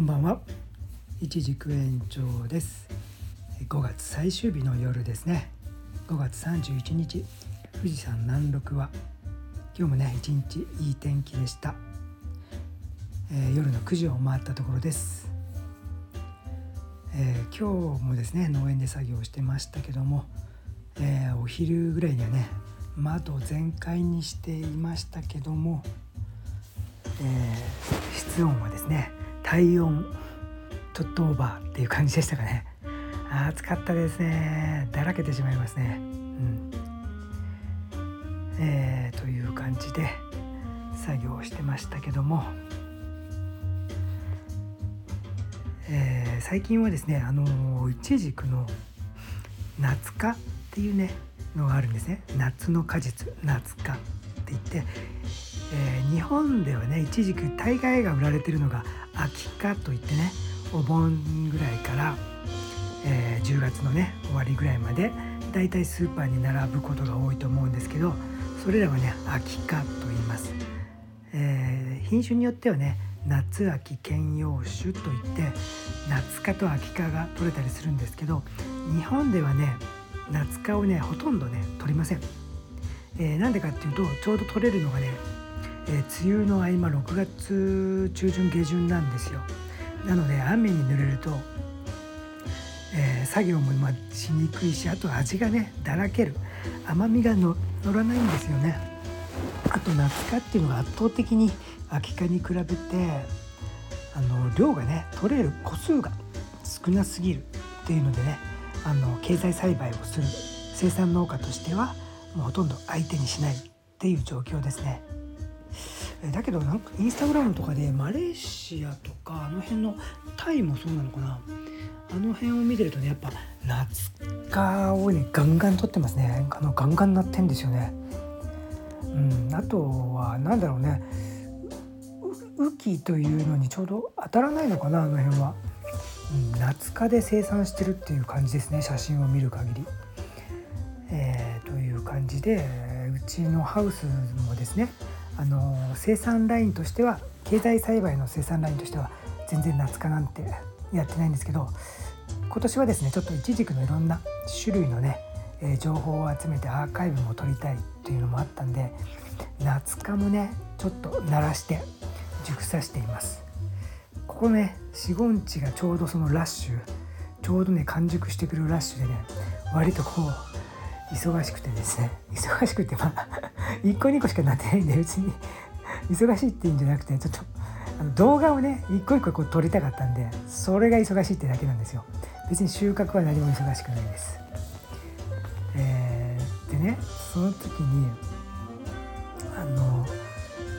こんばんは。一軸延長です。5月最終日の夜ですね。5月31日富士山南麓は今日もね一日いい天気でした、えー、夜の9時を回ったところです、えー、今日もですね農園で作業してましたけども、えー、お昼ぐらいにはね窓全開にしていましたけども、え室温はですね体温ちょっとオーバーっていう感じでしたかね。暑かったですね。だらけてしまいますね。うん。えー、という感じで作業してましたけども、えー、最近はですねあのいちじくの夏花っていうねのがあるんですね。夏の果実夏花って言って、えー、日本ではねいちじく大概が売られてるのが秋かといってねお盆ぐらいから、えー、10月のね終わりぐらいまでだいたいスーパーに並ぶことが多いと思うんですけどそれらはね秋かと言います、えー、品種によってはね夏秋兼用種といって夏科と秋科が取れたりするんですけど日本ではね夏科をねほとんどね取りません、えー、なんでかっていうとちょうど取れるのがねえー、梅雨の合間6月中旬下旬なんですよ。なので雨に濡れると、えー、作業もましにくいしあと味がねだらける。甘みがの乗らないんですよね。あと夏科っていうのが圧倒的に秋科に比べてあの量がね取れる個数が少なすぎるっていうのでねあの経済栽培をする生産農家としてはもうほとんど相手にしないっていう状況ですね。だけどなんかインスタグラムとかでマレーシアとかあの辺のタイもそうなのかな？あの辺を見てるとねやっぱ夏カをねガンガン撮ってますね。あのガンガンなってんですよね。うんあとは何だろうね。雨季というのにちょうど当たらないのかな？あの辺は、うん、夏科で生産してるっていう感じですね写真を見る限り。えー、感じでうちのハウスもですねあの生産ラインとしては経済栽培の生産ラインとしては全然夏科なんてやってないんですけど今年はですねちょっとイチジクのいろんな種類のね、え、情報を集めてアーカイブも撮りたいっていうのもあったんで夏科もねちょっと鳴らして熟さしています。ここね四五日がちょうどそのラッシュちょうどね完熟してくるラッシュでね割とこう忙しくてですね。忙しくてまあ 1個2個しかなってないんで別に。忙しいっていうんじゃなくてちょっとあの動画をね一個一個こう撮りたかったんでそれが忙しいってだけなんですよ。別に収穫は何も忙しくないです、えー、でねその時にあの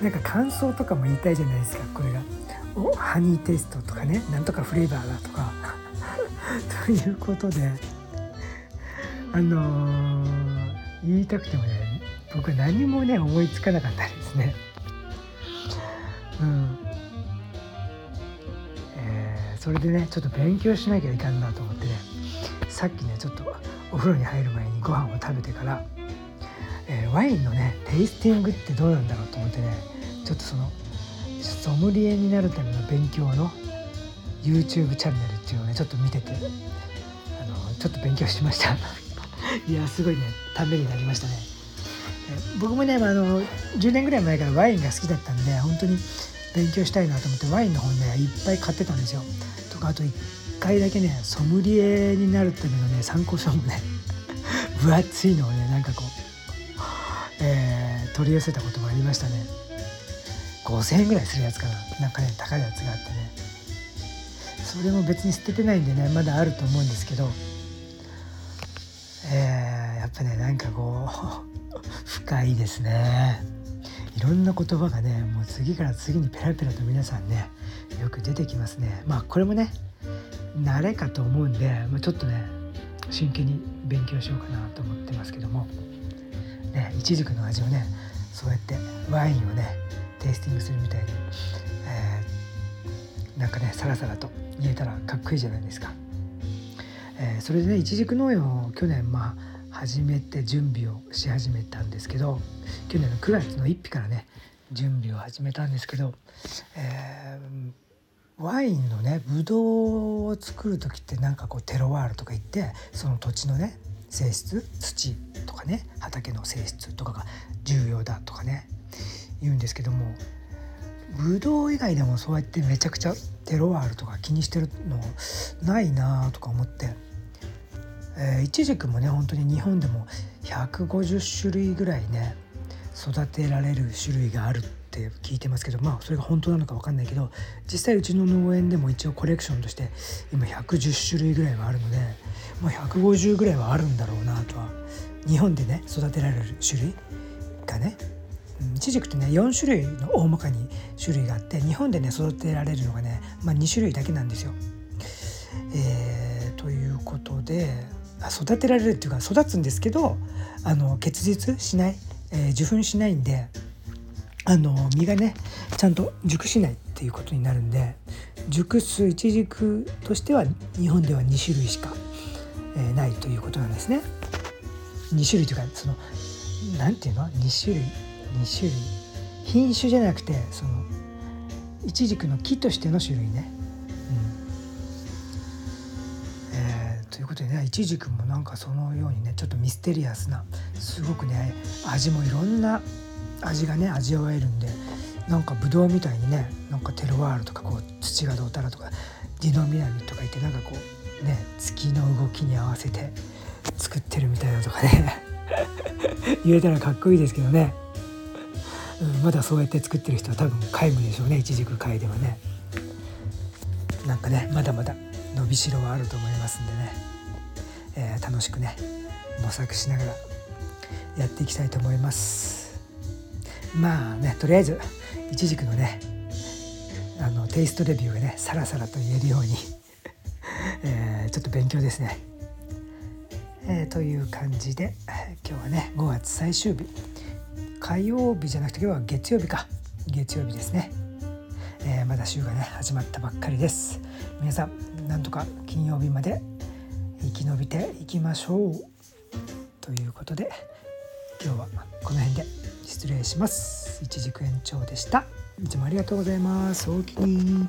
なんか感想とかも言いたいじゃないですかこれが。おハニーテイストとかねなんとかフレーバーがとか。ということであのー、言いたくてもね僕何もね思いつかなかったですね。うんえー、それでねちょっと勉強しなきゃいかんなと思ってねさっきねちょっとお風呂に入る前にご飯を食べてから、えー、ワインのねテイスティングってどうなんだろうと思ってねちょっとそのソムリエになるための勉強の YouTube チャンネルっていうのをねちょっと見ててあのちょっと勉強しました。いやすごいねためになりましたね。僕もね、あ、の10年ぐらい前からワインが好きだったんで本当に勉強したいなと思ってワインの本ねいっぱい買ってたんですよ。とかあと1回だけねソムリエになるためのね参考書もね 分厚いのをねなんかこう、えー、取り寄せたこともありましたね。5000円ぐらいするやつかな。なんかね高いやつがあってね。それも別に捨ててないんでねまだあると思うんですけど、っぱねなんかこう 深いですね。いろんな言葉がねもう次から次にペラペラと皆さんねよく出てきますね。まあこれもね慣れかと思うんで、まあ、ちょっとね真剣に勉強しようかなと思ってますけども。ねいちじくの味をねそうやってワインをねテイスティングするみたいに、えー、なんかねサラサラと言えたらかっこいいじゃないですか。えー、それでねいちじく農園を去年まあ始めて準備をし始めたんですけど去年の9月の1日からね準備を始めたんですけど、えー、ワインのねブドウを作る時ってなんかこうテロワールとか言ってその土地のね性質土とかね畑の性質とかが重要だとかね言うんですけどもブドウ以外でもそうやってめちゃくちゃテロワールとか気にしてるのないなとか思って、えー、イチジクもね本当に日本でも150種類ぐらいね育てられる種類があるって聞いてますけどまあそれが本当なのか分かんないけど実際うちの農園でも一応コレクションとして今110種類ぐらいはあるので、まあ、150ぐらいはあるんだろうなとは日本でね育てられる種類がねイチジクってね4種類の大まかに種類があって日本でね育てられるのがね、まあ、2種類だけなんですよ。えー、ということで育てられるっていうか育つんですけどあの結実しない、えー、受粉しないんであの実がねちゃんと熟しないっていうことになるんで熟すイチジクとしては日本では2種類しか、えー、ないということなんですね。2種類というかその何て言うの？2種類2種類品種じゃなくてそのイチジクの木としての種類ね。ことでねイチジクもなんかそのようにねちょっとミステリアスなすごくね味もいろんな味がね味わえるんでなんかブドウみたいにねなんかテロワールとかこう土がどうたらとかディノミナミとか言ってなんかこうね月の動きに合わせて作ってるみたいなとかね 言えたらかっこいいですけどね。うん、まだそうやって作ってる人は多分皆無でしょうねいちじく界ではね。なんかねまだまだ伸びしろはあると思いますんでね、えー、楽しくね模索しながらやっていきたいと思います。まあねとりあえずいちじくのねあのテイストレビューがねさらさらと言えるように えー、ちょっと勉強ですね、えー、という感じで今日はね5月最終日。火曜日じゃなくて今日は月曜日か。月曜日ですね、えー、まだ週がね始まったばっかりです。皆さんなんとか金曜日まで生き延びていきましょう。ということで今日はこの辺で失礼します。一軸延長でした。いつもありがとうございます。おおきに。